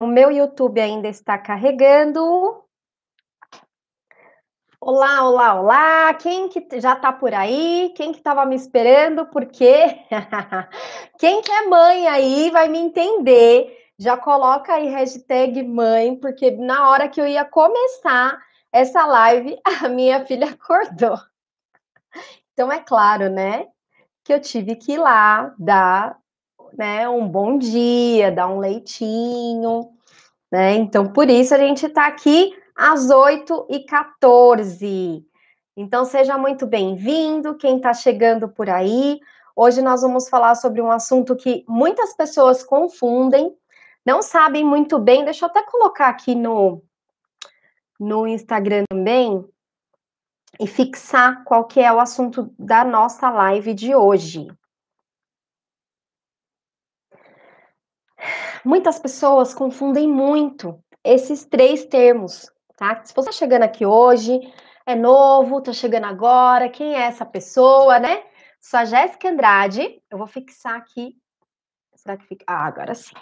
O meu YouTube ainda está carregando. Olá, olá, olá! Quem que já tá por aí? Quem que estava me esperando? Por quê? Quem que é mãe aí vai me entender. Já coloca aí hashtag mãe, porque na hora que eu ia começar essa live, a minha filha acordou. Então é claro, né, que eu tive que ir lá dar né, um bom dia, dar um leitinho, né? Então, por isso a gente está aqui às 8h14. Então, seja muito bem-vindo, quem está chegando por aí. Hoje nós vamos falar sobre um assunto que muitas pessoas confundem, não sabem muito bem. Deixa eu até colocar aqui no, no Instagram também e fixar qual que é o assunto da nossa live de hoje. Muitas pessoas confundem muito esses três termos, tá? Se você está chegando aqui hoje, é novo, está chegando agora, quem é essa pessoa, né? Sou a Jéssica Andrade, eu vou fixar aqui. Será que fica? Ah, agora sim.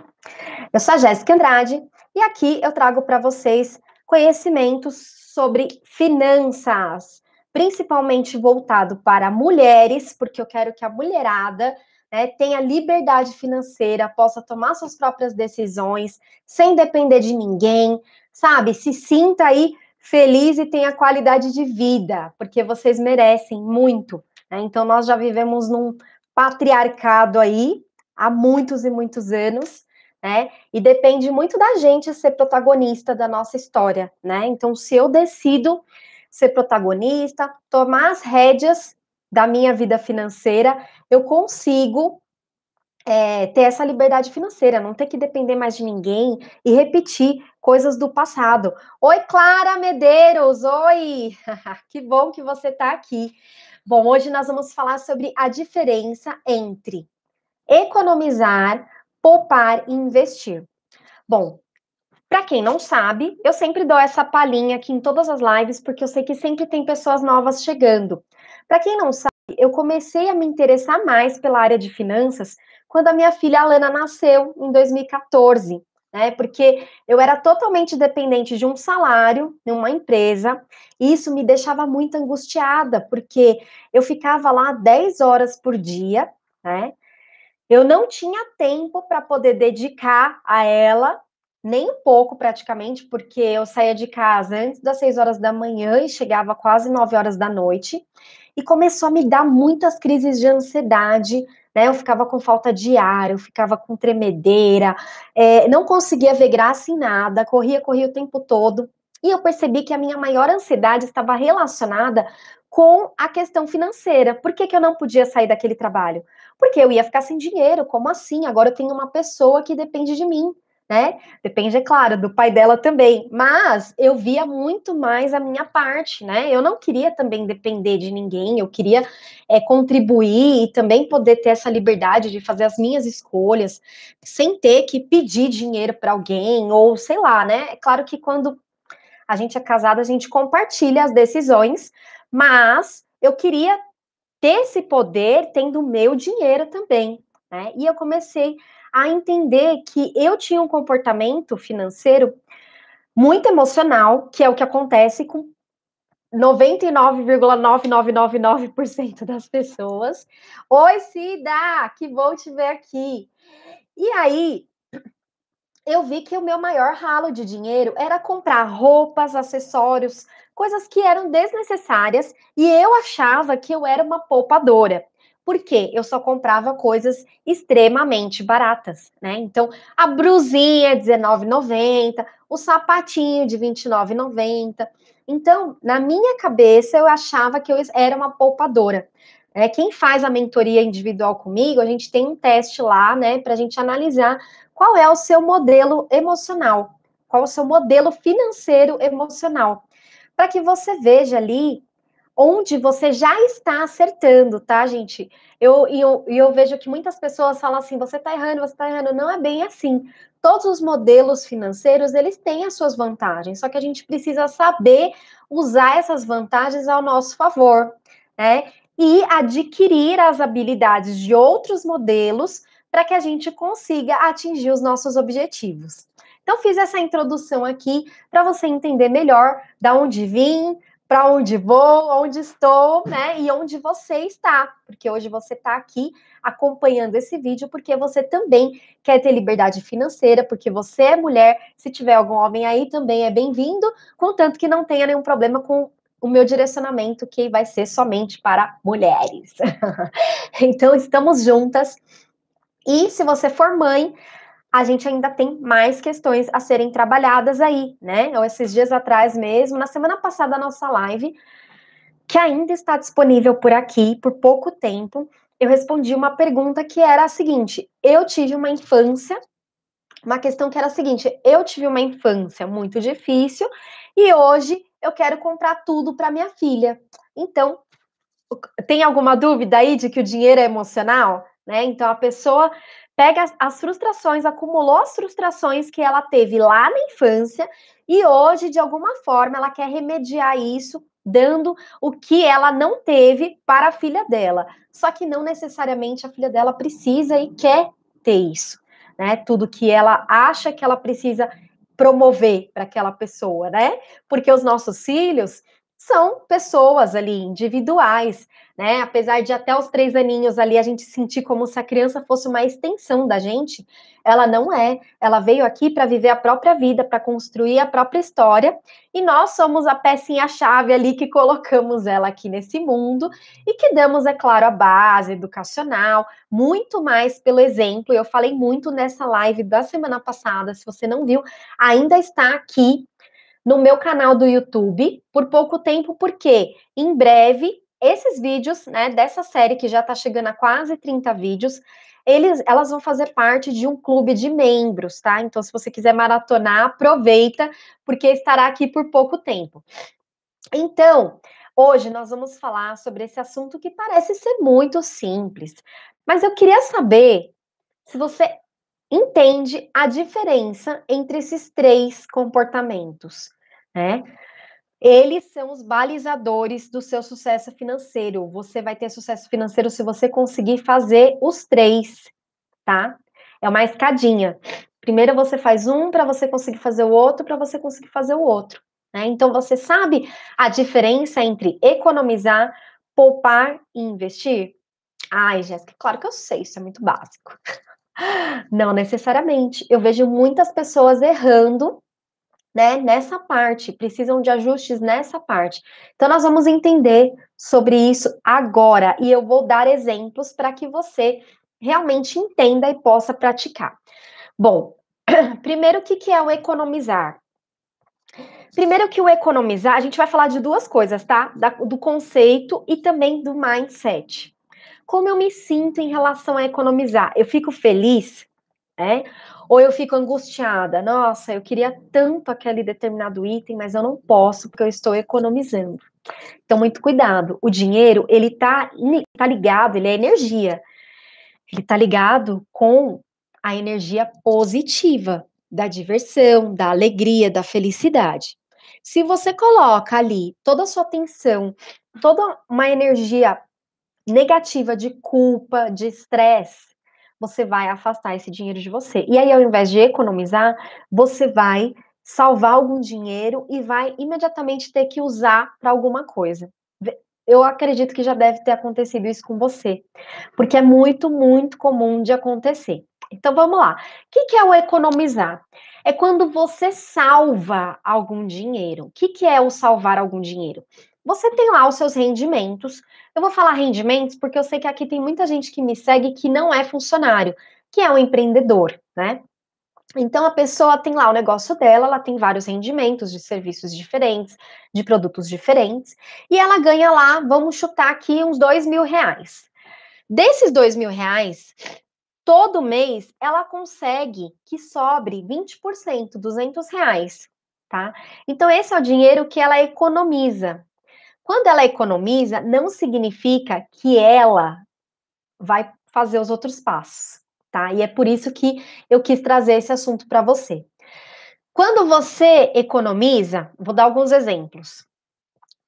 Eu sou a Jéssica Andrade e aqui eu trago para vocês conhecimentos sobre finanças, principalmente voltado para mulheres, porque eu quero que a mulherada né, tenha liberdade financeira, possa tomar suas próprias decisões, sem depender de ninguém, sabe? Se sinta aí feliz e tenha qualidade de vida, porque vocês merecem muito. Né? Então, nós já vivemos num patriarcado aí há muitos e muitos anos, né? E depende muito da gente ser protagonista da nossa história, né? Então, se eu decido ser protagonista, tomar as rédeas da minha vida financeira, eu consigo é, ter essa liberdade financeira, não ter que depender mais de ninguém e repetir coisas do passado. Oi, Clara Medeiros, oi! que bom que você está aqui. Bom, hoje nós vamos falar sobre a diferença entre economizar, poupar e investir. Bom, para quem não sabe, eu sempre dou essa palhinha aqui em todas as lives, porque eu sei que sempre tem pessoas novas chegando. Para quem não sabe, eu comecei a me interessar mais pela área de finanças quando a minha filha Alana nasceu em 2014, né? Porque eu era totalmente dependente de um salário em uma empresa, e isso me deixava muito angustiada, porque eu ficava lá 10 horas por dia, né? Eu não tinha tempo para poder dedicar a ela nem um pouco praticamente, porque eu saía de casa antes das 6 horas da manhã e chegava quase 9 horas da noite e começou a me dar muitas crises de ansiedade, né? Eu ficava com falta de ar, eu ficava com tremedeira, é, não conseguia ver graça em nada, corria, corria o tempo todo. E eu percebi que a minha maior ansiedade estava relacionada com a questão financeira. Por que, que eu não podia sair daquele trabalho? Porque eu ia ficar sem dinheiro. Como assim? Agora eu tenho uma pessoa que depende de mim né? Depende, é claro, do pai dela também. Mas eu via muito mais a minha parte, né? Eu não queria também depender de ninguém, eu queria é, contribuir e também poder ter essa liberdade de fazer as minhas escolhas, sem ter que pedir dinheiro para alguém, ou sei lá, né? É claro que quando a gente é casada, a gente compartilha as decisões, mas eu queria ter esse poder tendo o meu dinheiro também, né? E eu comecei a entender que eu tinha um comportamento financeiro muito emocional, que é o que acontece com 99,9999% das pessoas. Oi, Cida, que bom te ver aqui. E aí, eu vi que o meu maior ralo de dinheiro era comprar roupas, acessórios, coisas que eram desnecessárias, e eu achava que eu era uma poupadora porque eu só comprava coisas extremamente baratas, né? Então, a brusinha R$19,90, o sapatinho de R$29,90. Então, na minha cabeça, eu achava que eu era uma poupadora. É, quem faz a mentoria individual comigo, a gente tem um teste lá, né, para a gente analisar qual é o seu modelo emocional, qual é o seu modelo financeiro emocional, para que você veja ali onde você já está acertando, tá, gente? Eu, e eu, eu, vejo que muitas pessoas falam assim, você está errando, você está errando. Não é bem assim. Todos os modelos financeiros, eles têm as suas vantagens, só que a gente precisa saber usar essas vantagens ao nosso favor, né? E adquirir as habilidades de outros modelos para que a gente consiga atingir os nossos objetivos. Então, fiz essa introdução aqui para você entender melhor da onde vim, para onde vou, onde estou, né? E onde você está, porque hoje você está aqui acompanhando esse vídeo, porque você também quer ter liberdade financeira, porque você é mulher. Se tiver algum homem aí, também é bem-vindo, contanto que não tenha nenhum problema com o meu direcionamento, que vai ser somente para mulheres. então, estamos juntas. E se você for mãe, a gente ainda tem mais questões a serem trabalhadas aí, né? Ou esses dias atrás mesmo, na semana passada, a nossa live, que ainda está disponível por aqui, por pouco tempo, eu respondi uma pergunta que era a seguinte: eu tive uma infância, uma questão que era a seguinte: eu tive uma infância muito difícil e hoje eu quero comprar tudo para minha filha. Então, tem alguma dúvida aí de que o dinheiro é emocional? Né? Então a pessoa pega as, as, frustrações, acumulou as frustrações que ela teve lá na infância e hoje, de alguma forma, ela quer remediar isso, dando o que ela não teve para a filha dela. Só que não necessariamente a filha dela precisa e quer ter isso, né? Tudo que ela acha que ela precisa promover para aquela pessoa, né? Porque os nossos filhos são pessoas ali individuais, né? Apesar de até os três aninhos ali a gente sentir como se a criança fosse uma extensão da gente, ela não é. Ela veio aqui para viver a própria vida, para construir a própria história, e nós somos a pecinha-chave ali que colocamos ela aqui nesse mundo e que damos, é claro, a base educacional, muito mais pelo exemplo. Eu falei muito nessa live da semana passada, se você não viu, ainda está aqui no meu canal do YouTube por pouco tempo, porque em breve esses vídeos, né, dessa série que já está chegando a quase 30 vídeos, eles, elas vão fazer parte de um clube de membros, tá? Então, se você quiser maratonar, aproveita, porque estará aqui por pouco tempo. Então, hoje nós vamos falar sobre esse assunto que parece ser muito simples, mas eu queria saber se você entende a diferença entre esses três comportamentos né? Eles são os balizadores do seu sucesso financeiro. Você vai ter sucesso financeiro se você conseguir fazer os três, tá? É uma escadinha. Primeiro você faz um para você conseguir fazer o outro, para você conseguir fazer o outro. Né? Então você sabe a diferença entre economizar, poupar e investir? Ai, Jéssica, claro que eu sei, isso é muito básico. Não necessariamente. Eu vejo muitas pessoas errando né, nessa parte, precisam de ajustes nessa parte. Então, nós vamos entender sobre isso agora e eu vou dar exemplos para que você realmente entenda e possa praticar. Bom, primeiro, o que, que é o economizar? Primeiro que o economizar, a gente vai falar de duas coisas, tá? Da, do conceito e também do mindset. Como eu me sinto em relação a economizar? Eu fico feliz, né? Ou eu fico angustiada, nossa, eu queria tanto aquele determinado item, mas eu não posso porque eu estou economizando. Então, muito cuidado. O dinheiro, ele tá, tá ligado, ele é energia. Ele tá ligado com a energia positiva da diversão, da alegria, da felicidade. Se você coloca ali toda a sua atenção, toda uma energia negativa de culpa, de estresse, você vai afastar esse dinheiro de você. E aí, ao invés de economizar, você vai salvar algum dinheiro e vai imediatamente ter que usar para alguma coisa. Eu acredito que já deve ter acontecido isso com você, porque é muito, muito comum de acontecer. Então vamos lá. O que, é o economizar? É quando você salva algum dinheiro. O que, que é o salvar algum dinheiro? Você tem lá os seus rendimentos. Eu vou falar rendimentos porque eu sei que aqui tem muita gente que me segue que não é funcionário, que é um empreendedor, né? Então a pessoa tem lá o negócio dela, ela tem vários rendimentos de serviços diferentes, de produtos diferentes, e ela ganha lá, vamos chutar aqui, uns dois mil reais. Desses dois mil reais, todo mês ela consegue que sobre 20%, 200 reais, tá? Então esse é o dinheiro que ela economiza. Quando ela economiza, não significa que ela vai fazer os outros passos, tá? E é por isso que eu quis trazer esse assunto para você. Quando você economiza, vou dar alguns exemplos.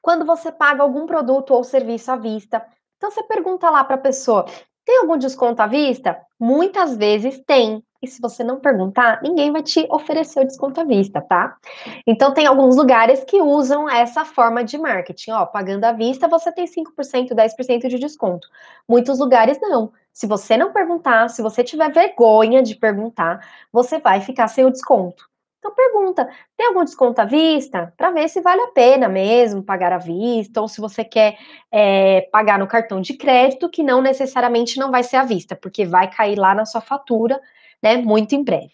Quando você paga algum produto ou serviço à vista, então você pergunta lá para a pessoa: tem algum desconto à vista? Muitas vezes tem. E se você não perguntar, ninguém vai te oferecer o desconto à vista, tá? Então, tem alguns lugares que usam essa forma de marketing. Ó, pagando à vista, você tem 5%, 10% de desconto. Muitos lugares não. Se você não perguntar, se você tiver vergonha de perguntar, você vai ficar sem o desconto. Então pergunta, tem algum desconto à vista? Para ver se vale a pena mesmo pagar à vista, ou se você quer é, pagar no cartão de crédito, que não necessariamente não vai ser à vista, porque vai cair lá na sua fatura, né, muito em breve.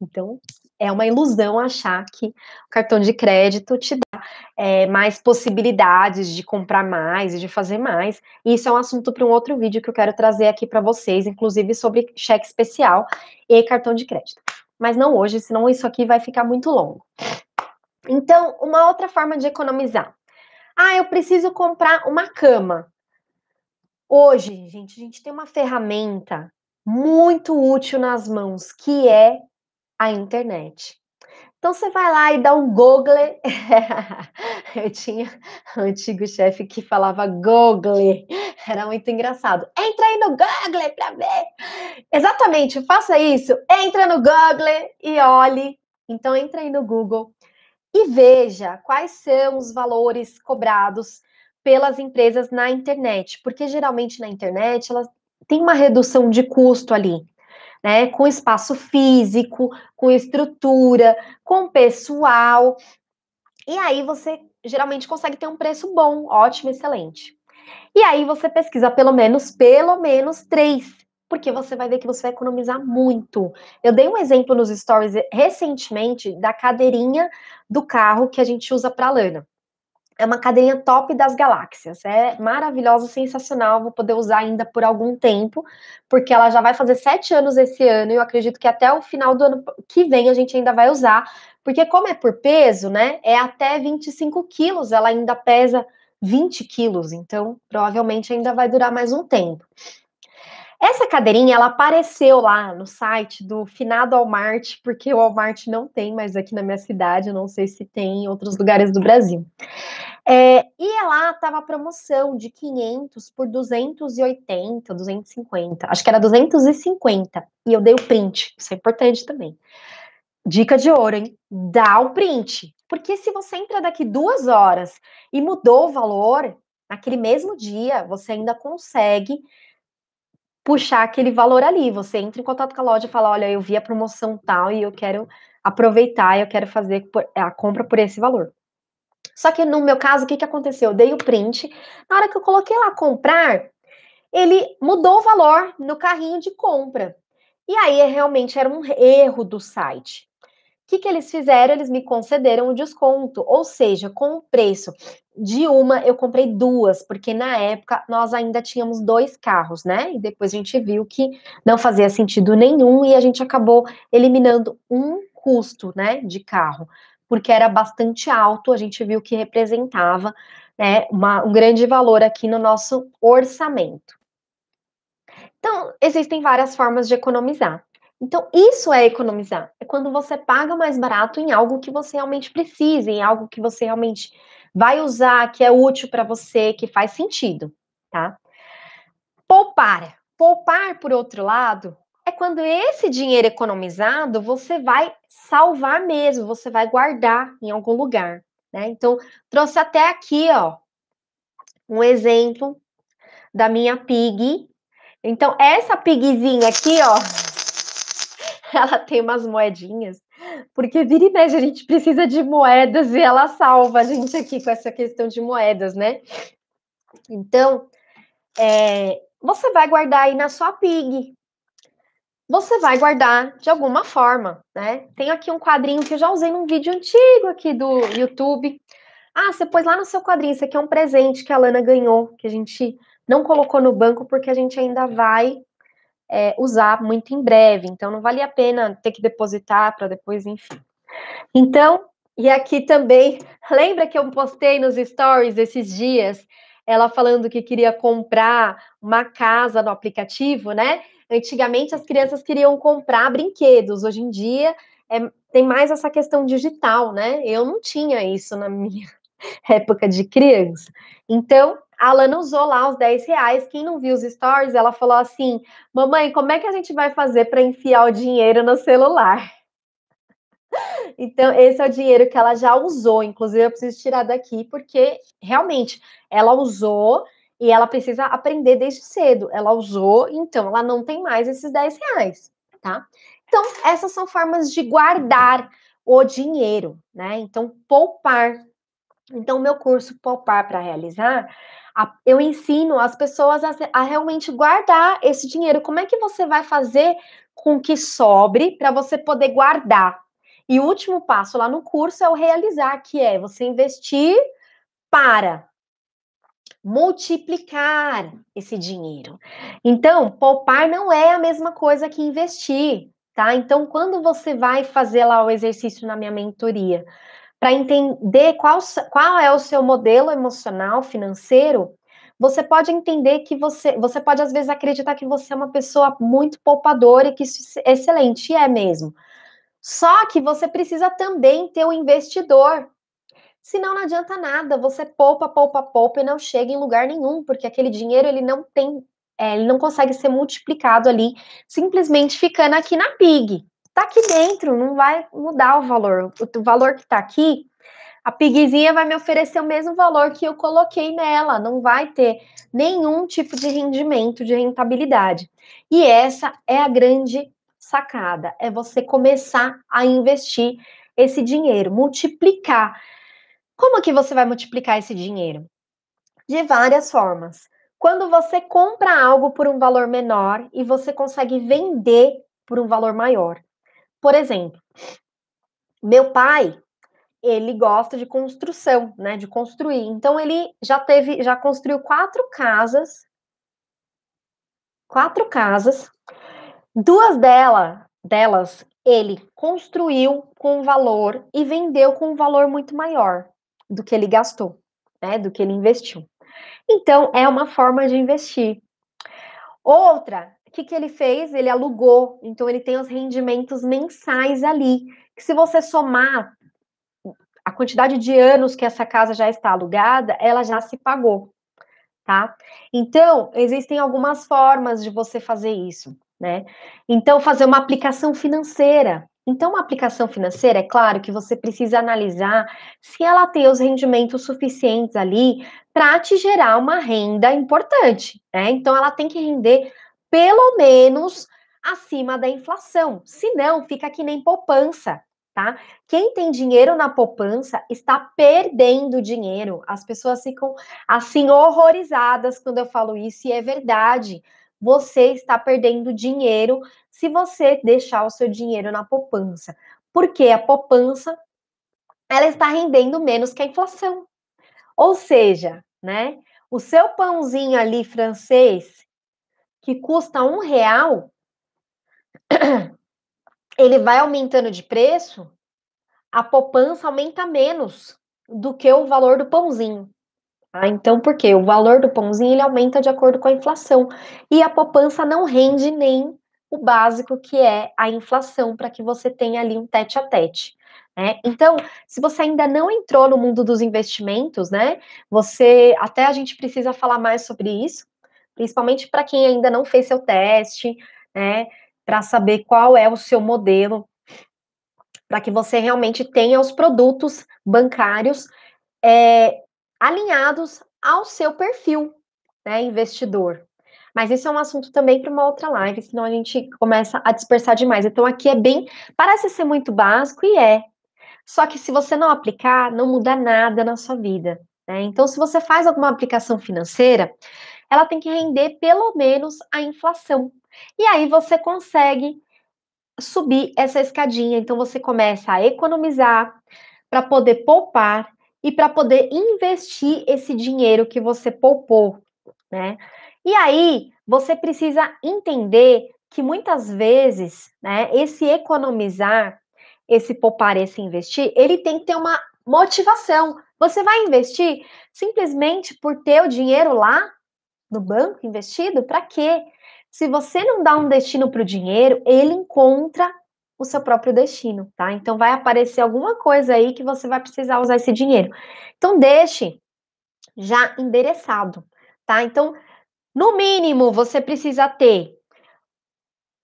Então, é uma ilusão achar que o cartão de crédito te dá é, mais possibilidades de comprar mais e de fazer mais. E isso é um assunto para um outro vídeo que eu quero trazer aqui para vocês, inclusive sobre cheque especial e cartão de crédito mas não hoje, senão isso aqui vai ficar muito longo. Então, uma outra forma de economizar. Ah, eu preciso comprar uma cama. Hoje, gente, a gente tem uma ferramenta muito útil nas mãos, que é a internet. Então você vai lá e dá um Google. Eu tinha um antigo chefe que falava Google. Era muito engraçado. Entra aí no Google para ver. Exatamente, faça isso. Entra no Google e olhe. Então entra aí no Google e veja quais são os valores cobrados pelas empresas na internet, porque geralmente na internet elas tem uma redução de custo ali né? Com espaço físico, com estrutura, com pessoal. E aí você geralmente consegue ter um preço bom, ótimo, excelente. E aí você pesquisa pelo menos, pelo menos três, porque você vai ver que você vai economizar muito. Eu dei um exemplo nos stories recentemente da cadeirinha do carro que a gente usa para lana. É uma cadeirinha top das galáxias. É maravilhosa, sensacional. Vou poder usar ainda por algum tempo, porque ela já vai fazer sete anos esse ano. E eu acredito que até o final do ano que vem a gente ainda vai usar. Porque, como é por peso, né? É até 25 quilos. Ela ainda pesa 20 quilos. Então, provavelmente ainda vai durar mais um tempo. Essa cadeirinha, ela apareceu lá no site do finado Walmart, porque o Walmart não tem mais aqui na minha cidade, não sei se tem em outros lugares do Brasil. É, e lá estava a promoção de 500 por 280, 250, acho que era 250, e eu dei o print, isso é importante também. Dica de ouro, hein? Dá o print, porque se você entra daqui duas horas e mudou o valor, naquele mesmo dia, você ainda consegue puxar aquele valor ali. Você entra em contato com a loja e fala: olha, eu vi a promoção tal e eu quero aproveitar, eu quero fazer a compra por esse valor. Só que no meu caso, o que, que aconteceu? Eu dei o print. Na hora que eu coloquei lá comprar, ele mudou o valor no carrinho de compra. E aí realmente era um erro do site que, que eles fizeram? Eles me concederam um desconto, ou seja, com o preço de uma, eu comprei duas, porque na época nós ainda tínhamos dois carros, né? E depois a gente viu que não fazia sentido nenhum e a gente acabou eliminando um custo, né, de carro, porque era bastante alto, a gente viu que representava né, uma, um grande valor aqui no nosso orçamento. Então, existem várias formas de economizar. Então, isso é economizar. É quando você paga mais barato em algo que você realmente precisa, em algo que você realmente vai usar, que é útil para você, que faz sentido, tá? Poupar. Poupar, por outro lado, é quando esse dinheiro economizado você vai salvar mesmo, você vai guardar em algum lugar, né? Então, trouxe até aqui, ó, um exemplo da minha pig. Então, essa pigzinha aqui, ó, ela tem umas moedinhas, porque vira e mexe a gente precisa de moedas e ela salva a gente aqui com essa questão de moedas, né? Então, é, você vai guardar aí na sua PIG. Você vai guardar de alguma forma, né? Tem aqui um quadrinho que eu já usei num vídeo antigo aqui do YouTube. Ah, você pôs lá no seu quadrinho, isso aqui é um presente que a Lana ganhou, que a gente não colocou no banco porque a gente ainda vai é, usar muito em breve, então não vale a pena ter que depositar para depois, enfim. Então, e aqui também, lembra que eu postei nos stories esses dias, ela falando que queria comprar uma casa no aplicativo, né? Antigamente as crianças queriam comprar brinquedos, hoje em dia é, tem mais essa questão digital, né? Eu não tinha isso na minha época de criança. Então, a Alana usou lá os 10 reais. Quem não viu os stories, ela falou assim: Mamãe, como é que a gente vai fazer para enfiar o dinheiro no celular? Então, esse é o dinheiro que ela já usou. Inclusive, eu preciso tirar daqui, porque realmente ela usou e ela precisa aprender desde cedo. Ela usou, então ela não tem mais esses 10 reais, tá? Então, essas são formas de guardar o dinheiro, né? Então, poupar. Então, meu curso Poupar para Realizar, eu ensino as pessoas a, a realmente guardar esse dinheiro. Como é que você vai fazer com que sobre para você poder guardar? E o último passo lá no curso é o realizar, que é você investir para multiplicar esse dinheiro. Então, poupar não é a mesma coisa que investir, tá? Então, quando você vai fazer lá o exercício na minha mentoria, para entender qual, qual é o seu modelo emocional financeiro, você pode entender que você, você pode às vezes acreditar que você é uma pessoa muito poupadora e que isso é excelente, e é mesmo. Só que você precisa também ter um investidor. Senão não adianta nada, você poupa, poupa, poupa e não chega em lugar nenhum, porque aquele dinheiro ele não tem, é, ele não consegue ser multiplicado ali, simplesmente ficando aqui na PIG. Tá aqui dentro, não vai mudar o valor. O valor que tá aqui, a pigzinha vai me oferecer o mesmo valor que eu coloquei nela, não vai ter nenhum tipo de rendimento, de rentabilidade. E essa é a grande sacada, é você começar a investir esse dinheiro, multiplicar. Como que você vai multiplicar esse dinheiro? De várias formas. Quando você compra algo por um valor menor e você consegue vender por um valor maior. Por exemplo, meu pai, ele gosta de construção, né, de construir. Então ele já teve, já construiu quatro casas, quatro casas Duas dela, delas ele construiu com valor e vendeu com um valor muito maior do que ele gastou, né, do que ele investiu. Então, é uma forma de investir. Outra, que, que ele fez? Ele alugou, então ele tem os rendimentos mensais ali, que se você somar a quantidade de anos que essa casa já está alugada, ela já se pagou, tá? Então, existem algumas formas de você fazer isso né? Então, fazer uma aplicação financeira. Então, uma aplicação financeira, é claro que você precisa analisar se ela tem os rendimentos suficientes ali para te gerar uma renda importante, né? Então, ela tem que render pelo menos acima da inflação. Se não, fica que nem poupança, tá? Quem tem dinheiro na poupança está perdendo dinheiro. As pessoas ficam assim horrorizadas quando eu falo isso e é verdade você está perdendo dinheiro se você deixar o seu dinheiro na poupança. Porque a poupança ela está rendendo menos que a inflação. Ou seja, né? O seu pãozinho ali francês, que custa um real, ele vai aumentando de preço, a poupança aumenta menos do que o valor do pãozinho. Ah, então, por quê? O valor do pãozinho ele aumenta de acordo com a inflação. E a poupança não rende nem o básico, que é a inflação, para que você tenha ali um tete a tete. Né? Então, se você ainda não entrou no mundo dos investimentos, né? Você até a gente precisa falar mais sobre isso, principalmente para quem ainda não fez seu teste, né? Para saber qual é o seu modelo, para que você realmente tenha os produtos bancários é, alinhados ao seu perfil, né, investidor. Mas isso é um assunto também para uma outra live, senão a gente começa a dispersar demais. Então aqui é bem, parece ser muito básico e é. Só que se você não aplicar, não muda nada na sua vida. Né? Então, se você faz alguma aplicação financeira, ela tem que render pelo menos a inflação. E aí você consegue subir essa escadinha. Então você começa a economizar para poder poupar e para poder investir esse dinheiro que você poupou, né? E aí, você precisa entender que muitas vezes, né, esse economizar, esse poupar, esse investir, ele tem que ter uma motivação. Você vai investir simplesmente por ter o dinheiro lá no banco investido? Para quê? Se você não dá um destino para o dinheiro, ele encontra o seu próprio destino, tá? Então vai aparecer alguma coisa aí que você vai precisar usar esse dinheiro. Então deixe já endereçado, tá? Então, no mínimo, você precisa ter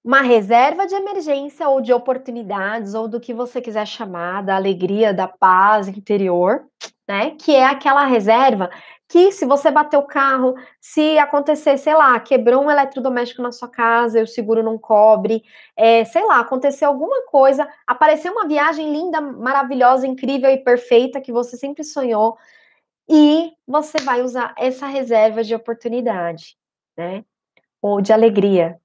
uma reserva de emergência ou de oportunidades, ou do que você quiser chamar, da alegria, da paz interior, né? Que é aquela reserva que, se você bater o carro, se acontecer, sei lá, quebrou um eletrodoméstico na sua casa e o seguro não cobre, é, sei lá, aconteceu alguma coisa, apareceu uma viagem linda, maravilhosa, incrível e perfeita que você sempre sonhou, e você vai usar essa reserva de oportunidade, né? Ou de alegria,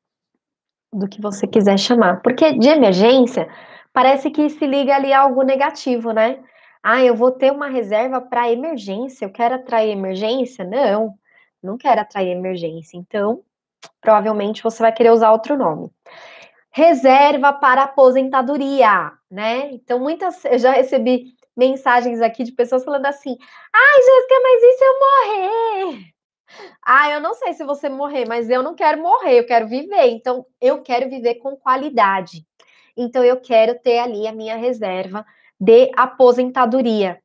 do que você quiser chamar. Porque de emergência, parece que se liga ali a algo negativo, né? Ah, eu vou ter uma reserva para emergência, eu quero atrair emergência? Não, não quero atrair emergência. Então, provavelmente você vai querer usar outro nome. Reserva para aposentadoria, né? Então, muitas, eu já recebi mensagens aqui de pessoas falando assim: ai, Jéssica, mas e se eu morrer? Ah, eu não sei se você morrer, mas eu não quero morrer, eu quero viver. Então, eu quero viver com qualidade. Então, eu quero ter ali a minha reserva de aposentadoria,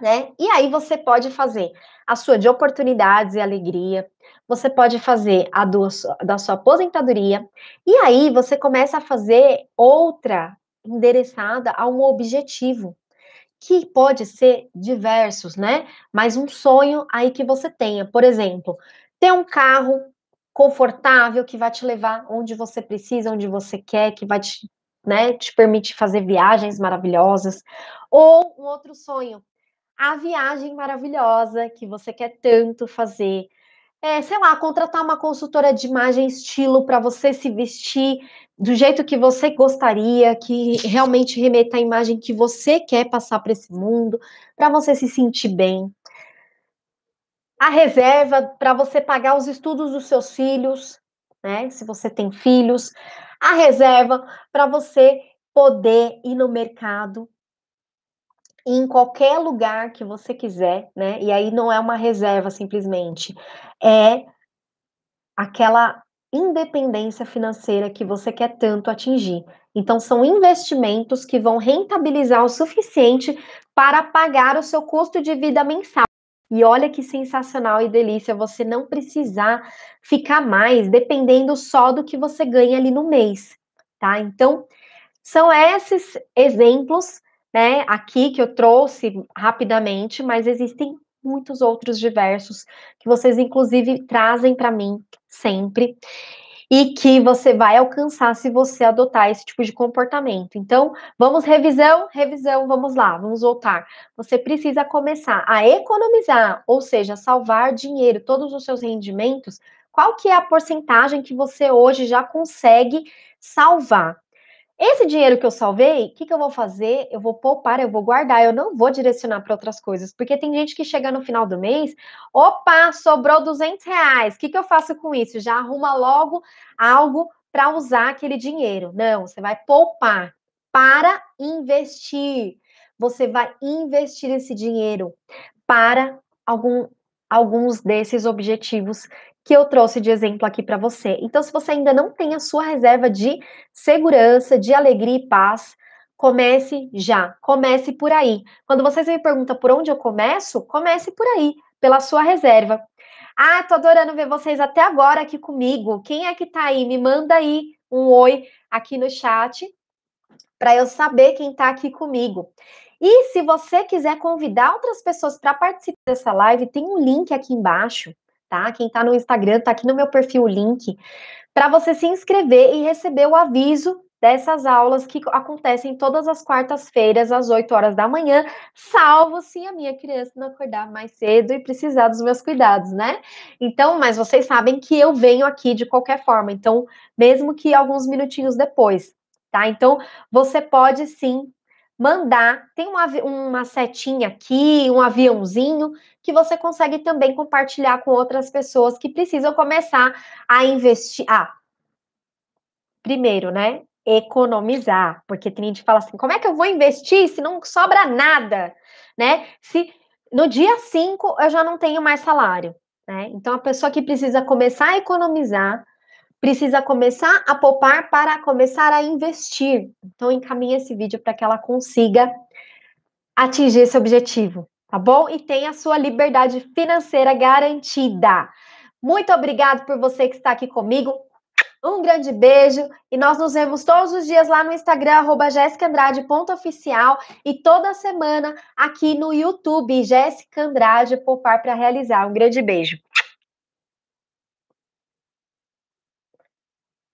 né? E aí você pode fazer a sua de oportunidades e alegria, você pode fazer a do, da sua aposentadoria, e aí você começa a fazer outra endereçada a um objetivo que pode ser diversos, né? Mas um sonho aí que você tenha, por exemplo, ter um carro confortável que vai te levar onde você precisa, onde você quer, que vai te, né, te permitir fazer viagens maravilhosas, ou um outro sonho, a viagem maravilhosa que você quer tanto fazer, é, sei lá, contratar uma consultora de imagem estilo para você se vestir do jeito que você gostaria, que realmente remeta a imagem que você quer passar para esse mundo, para você se sentir bem. A reserva para você pagar os estudos dos seus filhos, né? Se você tem filhos, a reserva para você poder ir no mercado em qualquer lugar que você quiser, né? E aí não é uma reserva simplesmente, é aquela independência financeira que você quer tanto atingir. Então, são investimentos que vão rentabilizar o suficiente para pagar o seu custo de vida mensal. E olha que sensacional e delícia você não precisar ficar mais dependendo só do que você ganha ali no mês, tá? Então, são esses exemplos, né, aqui que eu trouxe rapidamente, mas existem muitos outros diversos que vocês inclusive trazem para mim sempre e que você vai alcançar se você adotar esse tipo de comportamento. Então, vamos revisão, revisão, vamos lá, vamos voltar. Você precisa começar a economizar, ou seja, salvar dinheiro, todos os seus rendimentos. Qual que é a porcentagem que você hoje já consegue salvar? Esse dinheiro que eu salvei, o que, que eu vou fazer? Eu vou poupar, eu vou guardar, eu não vou direcionar para outras coisas, porque tem gente que chega no final do mês, opa, sobrou 200 reais, o que, que eu faço com isso? Já arruma logo algo para usar aquele dinheiro. Não, você vai poupar para investir. Você vai investir esse dinheiro para algum, alguns desses objetivos que eu trouxe de exemplo aqui para você. Então, se você ainda não tem a sua reserva de segurança, de alegria e paz, comece já, comece por aí. Quando vocês me perguntam por onde eu começo, comece por aí, pela sua reserva. Ah, tô adorando ver vocês até agora aqui comigo. Quem é que tá aí? Me manda aí um oi aqui no chat para eu saber quem tá aqui comigo. E se você quiser convidar outras pessoas para participar dessa live, tem um link aqui embaixo tá? Quem tá no Instagram, tá aqui no meu perfil o link, para você se inscrever e receber o aviso dessas aulas que acontecem todas as quartas-feiras, às 8 horas da manhã, salvo se a minha criança não acordar mais cedo e precisar dos meus cuidados, né? Então, mas vocês sabem que eu venho aqui de qualquer forma, então, mesmo que alguns minutinhos depois, tá? Então, você pode sim mandar, tem uma, uma setinha aqui, um aviãozinho, que você consegue também compartilhar com outras pessoas que precisam começar a investir. Ah, primeiro, né? Economizar, porque tem gente que fala assim: como é que eu vou investir se não sobra nada, né? Se no dia 5 eu já não tenho mais salário, né? Então a pessoa que precisa começar a economizar, precisa começar a poupar para começar a investir. Então encaminhe esse vídeo para que ela consiga atingir esse objetivo, tá bom? E tem a sua liberdade financeira garantida. Muito obrigado por você que está aqui comigo. Um grande beijo e nós nos vemos todos os dias lá no Instagram, arroba Oficial e toda semana aqui no YouTube, Jéssica Andrade Poupar para Realizar. Um grande beijo.